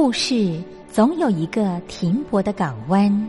故事总有一个停泊的港湾。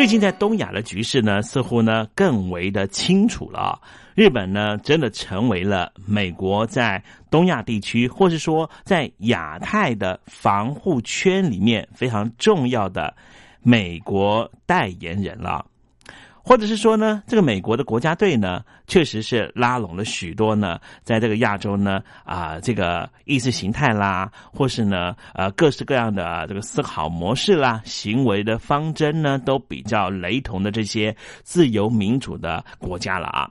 最近在东亚的局势呢，似乎呢更为的清楚了。日本呢，真的成为了美国在东亚地区，或是说在亚太的防护圈里面非常重要的美国代言人了。或者是说呢，这个美国的国家队呢，确实是拉拢了许多呢，在这个亚洲呢啊，这个意识形态啦，或是呢呃各式各样的这个思考模式啦、行为的方针呢，都比较雷同的这些自由民主的国家了啊。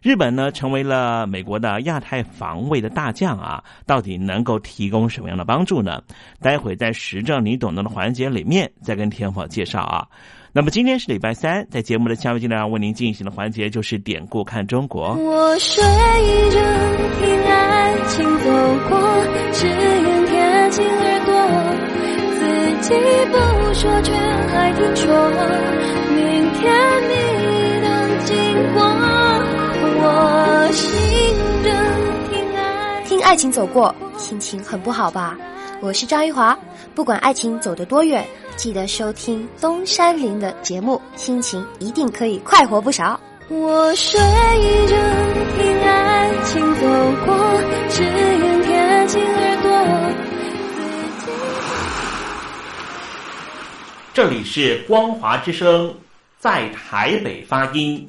日本呢，成为了美国的亚太防卫的大将啊，到底能够提供什么样的帮助呢？待会在时政你懂得的环节里面再跟天宝介绍啊。那么今天是礼拜三，在节目的下面，尽量为您进行的环节就是典故看中国。我睡着听爱情走过，只愿贴近耳朵，自己不说却还听说，明天你的经过，我醒着听爱听爱情走过，心情很不好吧？我是张玉华，不管爱情走得多远。记得收听东山林的节目，心情一定可以快活不少。我睡着听爱情走过，只愿贴近耳朵。这里是光华之声，在台北发音。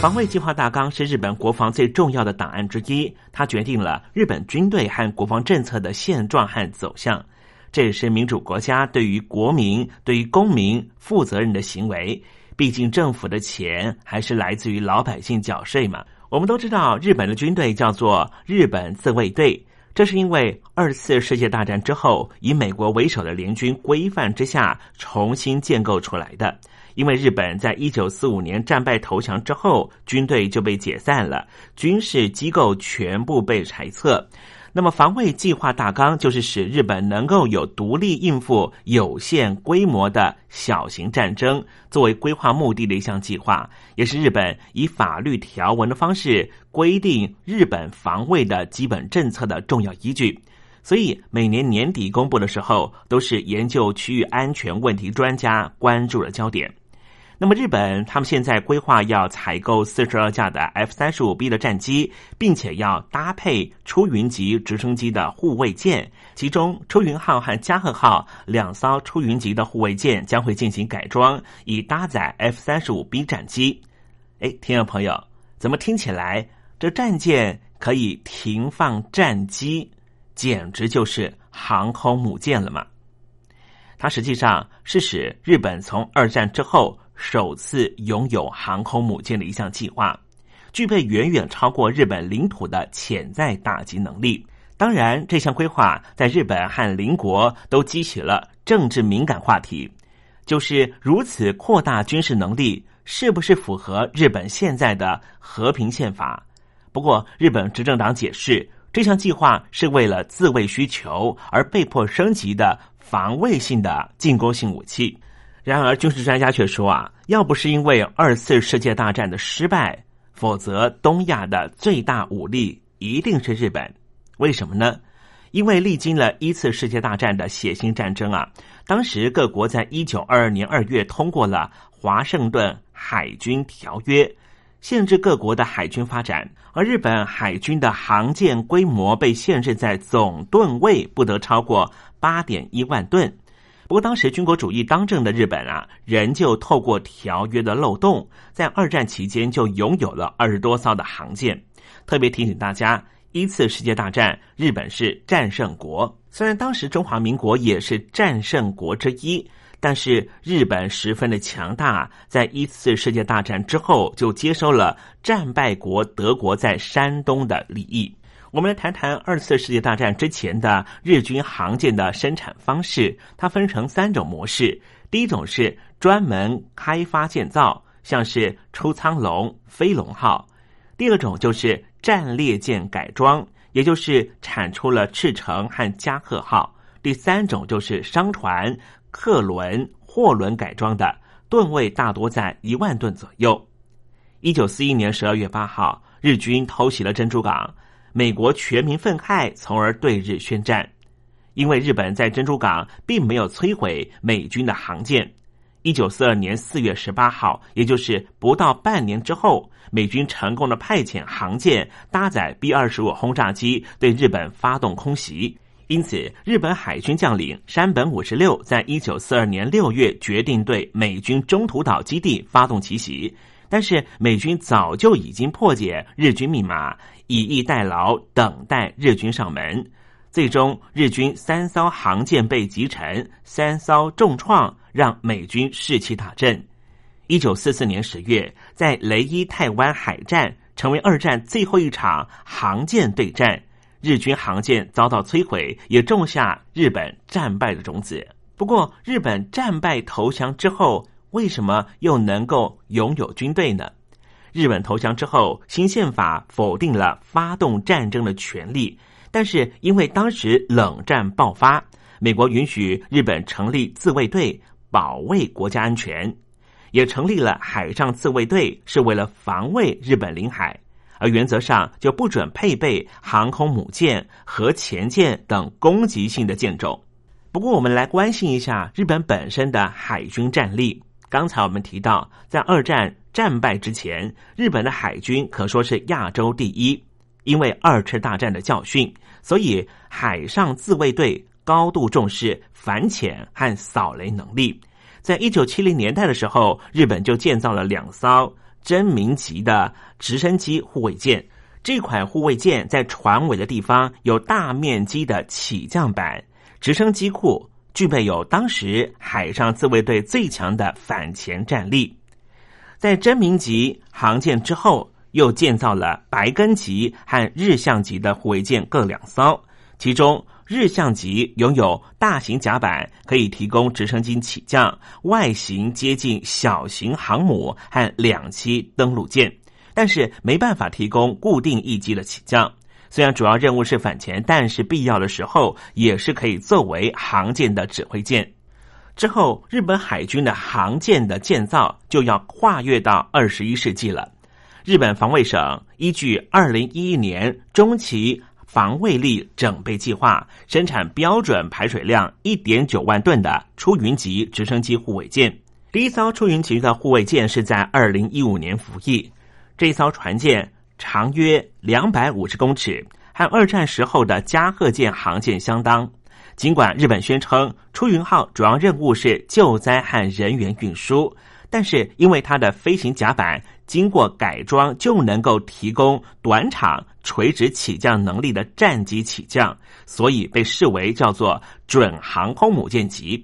防卫计划大纲是日本国防最重要的档案之一，它决定了日本军队和国防政策的现状和走向。这也是民主国家对于国民、对于公民负责任的行为。毕竟政府的钱还是来自于老百姓缴税嘛。我们都知道，日本的军队叫做日本自卫队，这是因为二次世界大战之后，以美国为首的联军规范之下重新建构出来的。因为日本在一九四五年战败投降之后，军队就被解散了，军事机构全部被裁撤。那么，防卫计划大纲就是使日本能够有独立应付有限规模的小型战争作为规划目的的一项计划，也是日本以法律条文的方式规定日本防卫的基本政策的重要依据。所以，每年年底公布的时候，都是研究区域安全问题专家关注的焦点。那么，日本他们现在规划要采购四十二架的 F 三十五 B 的战机，并且要搭配出云级直升机的护卫舰，其中出云号和加贺号两艘出云级的护卫舰将会进行改装，以搭载 F 三十五 B 战机。哎，听众朋友，怎么听起来这战舰可以停放战机，简直就是航空母舰了嘛？它实际上是使日本从二战之后。首次拥有航空母舰的一项计划，具备远远超过日本领土的潜在打击能力。当然，这项规划在日本和邻国都激起了政治敏感话题，就是如此扩大军事能力，是不是符合日本现在的和平宪法？不过，日本执政党解释，这项计划是为了自卫需求而被迫升级的防卫性的进攻性武器。然而，军事专家却说啊，要不是因为二次世界大战的失败，否则东亚的最大武力一定是日本。为什么呢？因为历经了一次世界大战的血腥战争啊，当时各国在一九二二年二月通过了华盛顿海军条约，限制各国的海军发展，而日本海军的航舰规模被限制在总吨位不得超过八点一万吨。不过，当时军国主义当政的日本啊，仍旧透过条约的漏洞，在二战期间就拥有了二十多艘的航舰。特别提醒大家，一次世界大战日本是战胜国，虽然当时中华民国也是战胜国之一，但是日本十分的强大，在一次世界大战之后就接收了战败国德国在山东的利益。我们来谈谈二次世界大战之前的日军航舰的生产方式，它分成三种模式。第一种是专门开发建造，像是出舱龙、飞龙号；第二种就是战列舰改装，也就是产出了赤城和加贺号；第三种就是商船、客轮、货轮改装的，吨位大多在一万吨左右。一九四一年十二月八号，日军偷袭了珍珠港。美国全民愤慨，从而对日宣战。因为日本在珍珠港并没有摧毁美军的航舰。一九四二年四月十八号，也就是不到半年之后，美军成功的派遣航舰搭载 B 二十五轰炸机对日本发动空袭。因此，日本海军将领山本五十六在一九四二年六月决定对美军中途岛基地发动奇袭。但是美军早就已经破解日军密码，以逸待劳，等待日军上门。最终，日军三艘航舰被击沉，三艘重创，让美军士气大振。一九四四年十月，在雷伊泰湾海战成为二战最后一场航舰对战，日军航舰遭到摧毁，也种下日本战败的种子。不过，日本战败投降之后。为什么又能够拥有军队呢？日本投降之后，新宪法否定了发动战争的权利，但是因为当时冷战爆发，美国允许日本成立自卫队保卫国家安全，也成立了海上自卫队，是为了防卫日本领海，而原则上就不准配备航空母舰核潜舰等攻击性的舰种。不过，我们来关心一下日本本身的海军战力。刚才我们提到，在二战战败之前，日本的海军可说是亚洲第一。因为二次大战的教训，所以海上自卫队高度重视反潜和扫雷能力。在一九七零年代的时候，日本就建造了两艘真名级的直升机护卫舰。这款护卫舰在船尾的地方有大面积的起降板、直升机库，具备有当时海上自卫队最强的反潜战力。在真名级航舰之后，又建造了白根级和日向级的护卫舰各两艘，其中。日向级拥有大型甲板，可以提供直升机起降，外形接近小型航母和两栖登陆舰，但是没办法提供固定翼机的起降。虽然主要任务是反潜，但是必要的时候也是可以作为航舰的指挥舰。之后，日本海军的航舰的建造就要跨越到二十一世纪了。日本防卫省依据二零一一年中期。防卫力整备计划生产标准排水量一点九万吨的出云级直升机护卫舰。第一艘出云级的护卫舰是在二零一五年服役。这一艘船舰长约两百五十公尺，和二战时候的加贺舰航舰相当。尽管日本宣称出云号主要任务是救灾和人员运输，但是因为它的飞行甲板。经过改装就能够提供短场垂直起降能力的战机起降，所以被视为叫做准航空母舰级。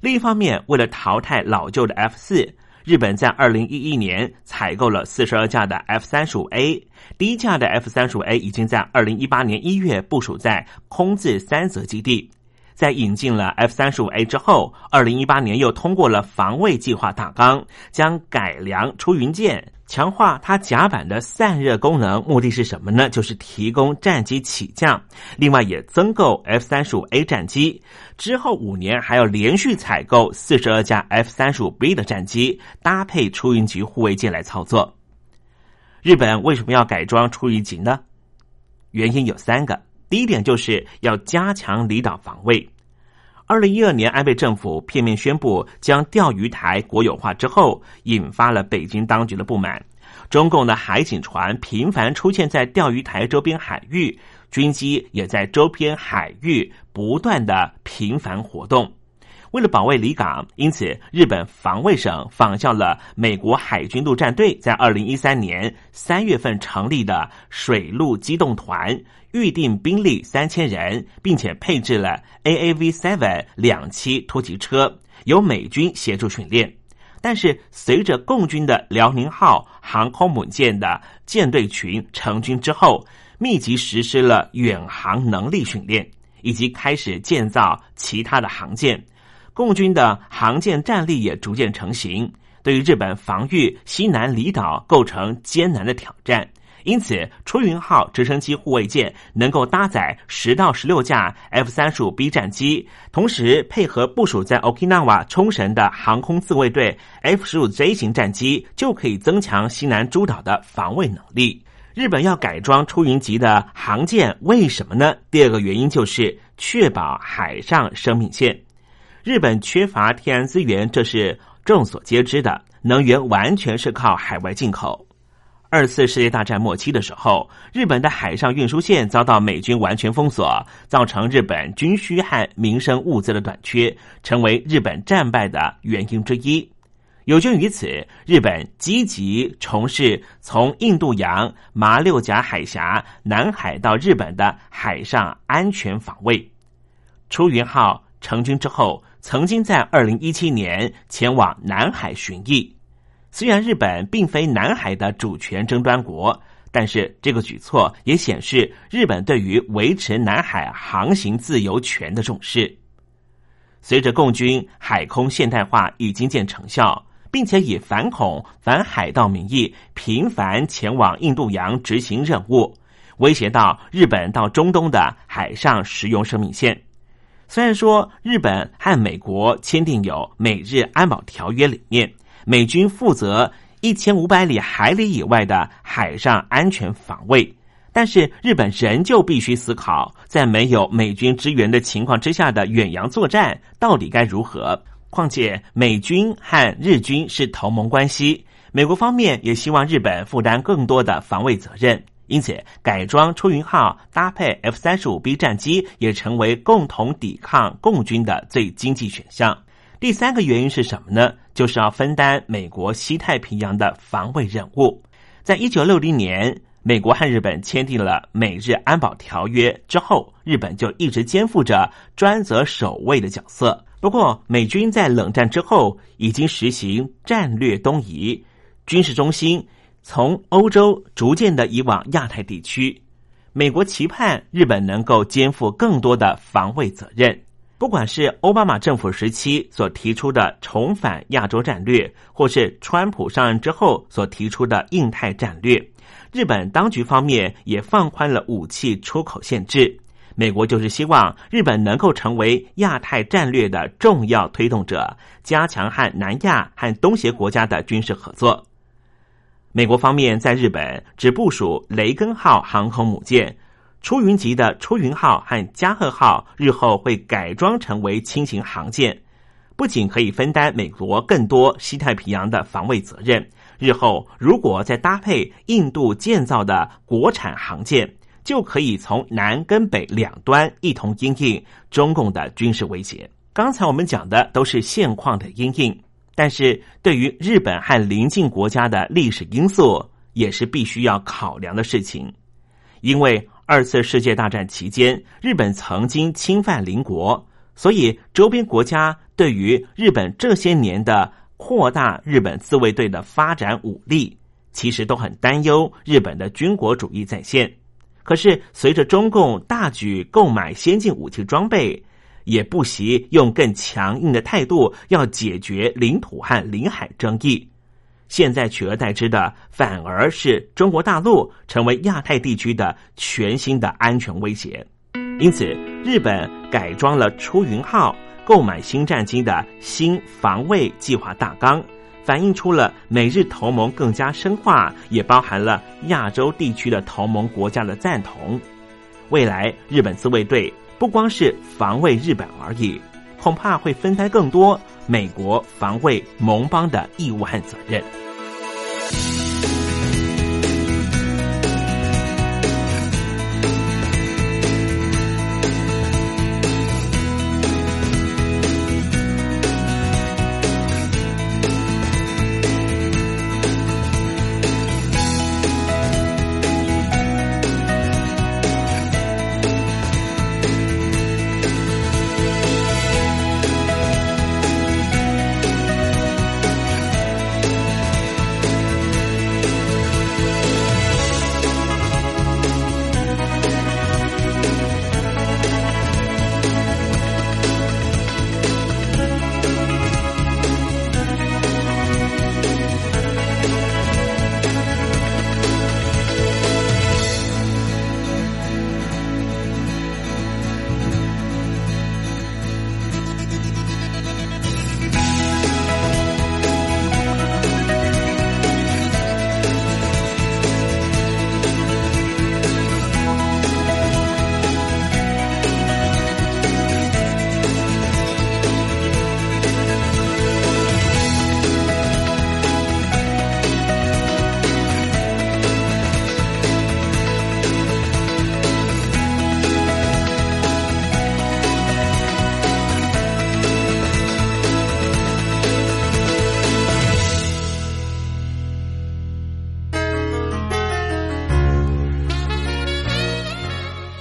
另一方面，为了淘汰老旧的 F 四，日本在二零一一年采购了四十二架的 F 三十五 A，第一架的 F 三十五 A 已经在二零一八年一月部署在空自三泽基地。在引进了 F 三十五 A 之后，二零一八年又通过了防卫计划大纲，将改良出云舰，强化它甲板的散热功能。目的是什么呢？就是提供战机起降。另外，也增购 F 三十五 A 战机。之后五年还要连续采购四十二架 F 三十五 B 的战机，搭配出云级护卫舰来操作。日本为什么要改装出云级呢？原因有三个。第一点就是要加强离岛防卫。二零一二年，安倍政府片面宣布将钓鱼台国有化之后，引发了北京当局的不满。中共的海警船频繁出现在钓鱼台周边海域，军机也在周边海域不断的频繁活动。为了保卫离港，因此日本防卫省仿效了美国海军陆战队在二零一三年三月份成立的水陆机动团，预定兵力三千人，并且配置了 AAV Seven 两栖突击车，由美军协助训练。但是，随着共军的辽宁号航空母舰的舰队群成军之后，密集实施了远航能力训练，以及开始建造其他的航舰。共军的航舰战力也逐渐成型，对于日本防御西南离岛构成艰难的挑战。因此，出云号直升机护卫舰能够搭载十到十六架 F 三十五 B 战机，同时配合部署在 Okinawa 冲绳的航空自卫队 F 十五 J 型战机，就可以增强西南诸岛的防卫能力。日本要改装出云级的航舰，为什么呢？第二个原因就是确保海上生命线。日本缺乏天然资源，这是众所皆知的。能源完全是靠海外进口。二次世界大战末期的时候，日本的海上运输线遭到美军完全封锁，造成日本军需和民生物资的短缺，成为日本战败的原因之一。有鉴于此，日本积极从事从印度洋、马六甲海峡、南海到日本的海上安全防卫。出云号成军之后。曾经在二零一七年前往南海巡弋。虽然日本并非南海的主权争端国，但是这个举措也显示日本对于维持南海航行自由权的重视。随着共军海空现代化已经见成效，并且以反恐、反海盗名义频繁前往印度洋执行任务，威胁到日本到中东的海上实用生命线。虽然说日本和美国签订有美日安保条约，里面美军负责一千五百里海里以外的海上安全防卫，但是日本仍旧必须思考，在没有美军支援的情况之下的远洋作战到底该如何。况且美军和日军是同盟关系，美国方面也希望日本负担更多的防卫责任。因此，改装出云号搭配 F 三十五 B 战机也成为共同抵抗共军的最经济选项。第三个原因是什么呢？就是要分担美国西太平洋的防卫任务。在一九六零年，美国和日本签订了美日安保条约之后，日本就一直肩负着专责守卫的角色。不过，美军在冷战之后已经实行战略东移，军事中心从欧洲逐渐的移往亚太地区。美国期盼日本能够肩负更多的防卫责任。不管是奥巴马政府时期所提出的重返亚洲战略，或是川普上任之后所提出的印太战略，日本当局方面也放宽了武器出口限制。美国就是希望日本能够成为亚太战略的重要推动者，加强和南亚和东协国家的军事合作。美国方面在日本只部署雷根号航空母舰，出云级的出云号和加贺号日后会改装成为轻型航舰，不仅可以分担美国更多西太平洋的防卫责任，日后如果再搭配印度建造的国产航舰。就可以从南跟北两端一同应应中共的军事威胁。刚才我们讲的都是现况的应应，但是对于日本和邻近国家的历史因素，也是必须要考量的事情。因为二次世界大战期间，日本曾经侵犯邻国，所以周边国家对于日本这些年的扩大日本自卫队的发展武力，其实都很担忧日本的军国主义再现。可是，随着中共大举购买先进武器装备，也不惜用更强硬的态度要解决领土和领海争议。现在取而代之的，反而是中国大陆成为亚太地区的全新的安全威胁。因此，日本改装了出云号，购买新战机的新防卫计划大纲。反映出了美日同盟更加深化，也包含了亚洲地区的同盟国家的赞同。未来日本自卫队不光是防卫日本而已，恐怕会分担更多美国防卫盟邦的义务和责任。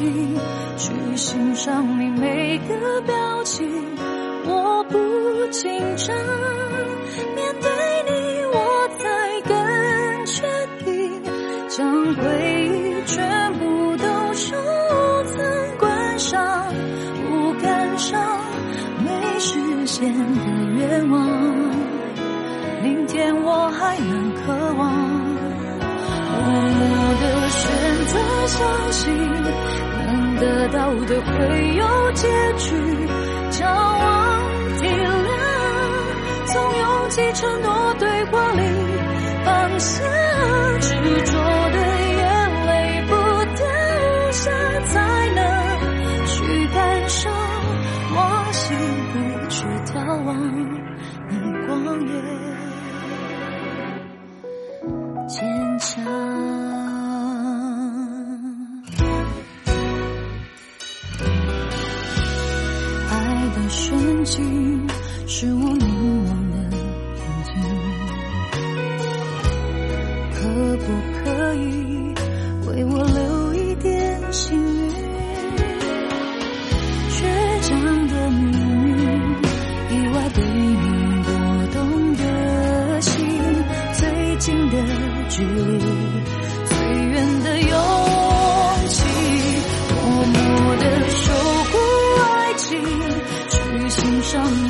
情，去欣赏你每个表情，我不紧张，面对你我才更确定，将回忆全部都收藏观赏，不感伤。没实现的愿望，明天我还能渴望。默默的选择相信，得到的会有结局。骄傲体谅，从勇气承诺对话里放下执着的眼泪不掉下，才能去感受，往幸福去眺望你光也坚强。是我去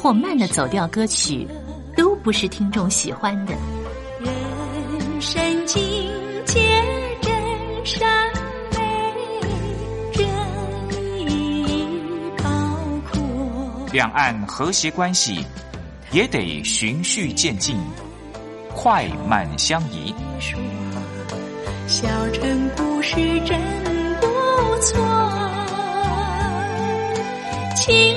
或慢的走调歌曲，都不是听众喜欢的。人生境界真善美，真意高阔。两岸和谐关系也得循序渐进，快慢相宜。小城故事真不错，亲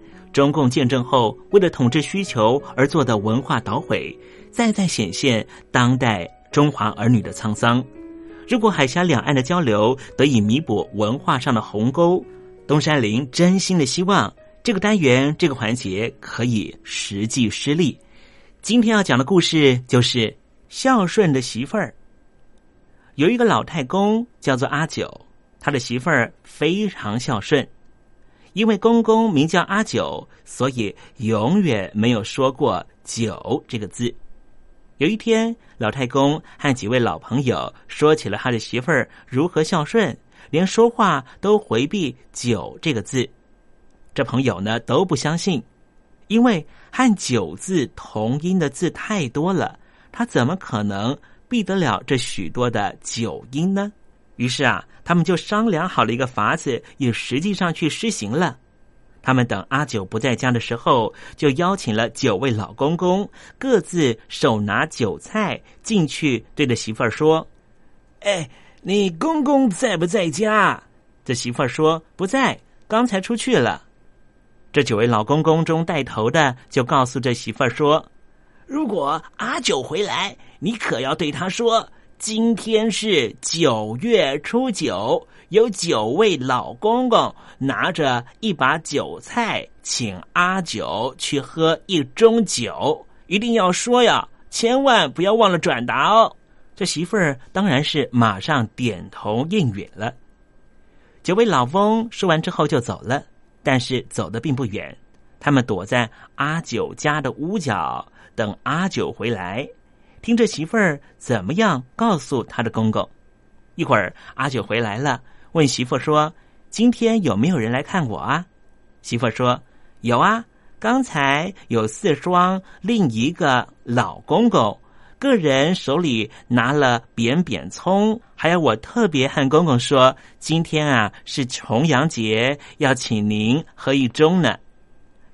中共建政后为了统治需求而做的文化捣毁，再再显现当代中华儿女的沧桑。如果海峡两岸的交流得以弥补文化上的鸿沟，东山林真心的希望这个单元这个环节可以实际施力。今天要讲的故事就是孝顺的媳妇儿。有一个老太公叫做阿九，他的媳妇儿非常孝顺。因为公公名叫阿九，所以永远没有说过“九”这个字。有一天，老太公和几位老朋友说起了他的媳妇儿如何孝顺，连说话都回避“九”这个字。这朋友呢都不相信，因为和“九”字同音的字太多了，他怎么可能避得了这许多的九音呢？于是啊，他们就商量好了一个法子，也实际上去施行了。他们等阿九不在家的时候，就邀请了九位老公公，各自手拿酒菜进去，对着媳妇儿说：“哎，你公公在不在家？”这媳妇儿说：“不在，刚才出去了。”这九位老公公中带头的就告诉这媳妇儿说：“如果阿九回来，你可要对他说。”今天是九月初九，有九位老公公拿着一把酒菜，请阿九去喝一盅酒，一定要说呀，千万不要忘了转达哦。这媳妇儿当然是马上点头应允了。九位老翁说完之后就走了，但是走的并不远，他们躲在阿九家的屋角，等阿九回来，听着媳妇儿怎么样告诉他的公公。一会儿阿九回来了，问媳妇说：“今天有没有人来看我啊？”媳妇说：“有啊，刚才有四双另一个老公公。”个人手里拿了扁扁葱，还有我特别和公公说，今天啊是重阳节，要请您喝一盅呢。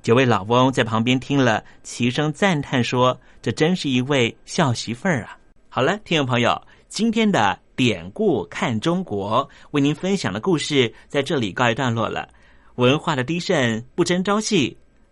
有位老翁在旁边听了，齐声赞叹说：“这真是一位孝媳妇儿啊！”好了，听众朋友，今天的典故看中国为您分享的故事在这里告一段落了。文化的低渗不争朝夕。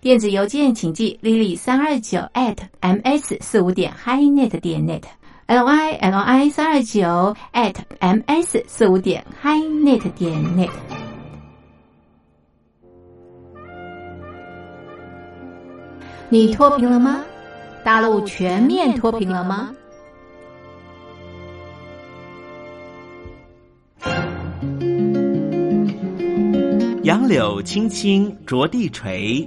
电子邮件请寄 lily 三二九 at ms 四五点 highnet 点 net，l i l i 三二九 at ms 四五点 hi net 点 net。你脱贫了吗？大陆全面脱贫了吗？杨柳青青着地垂，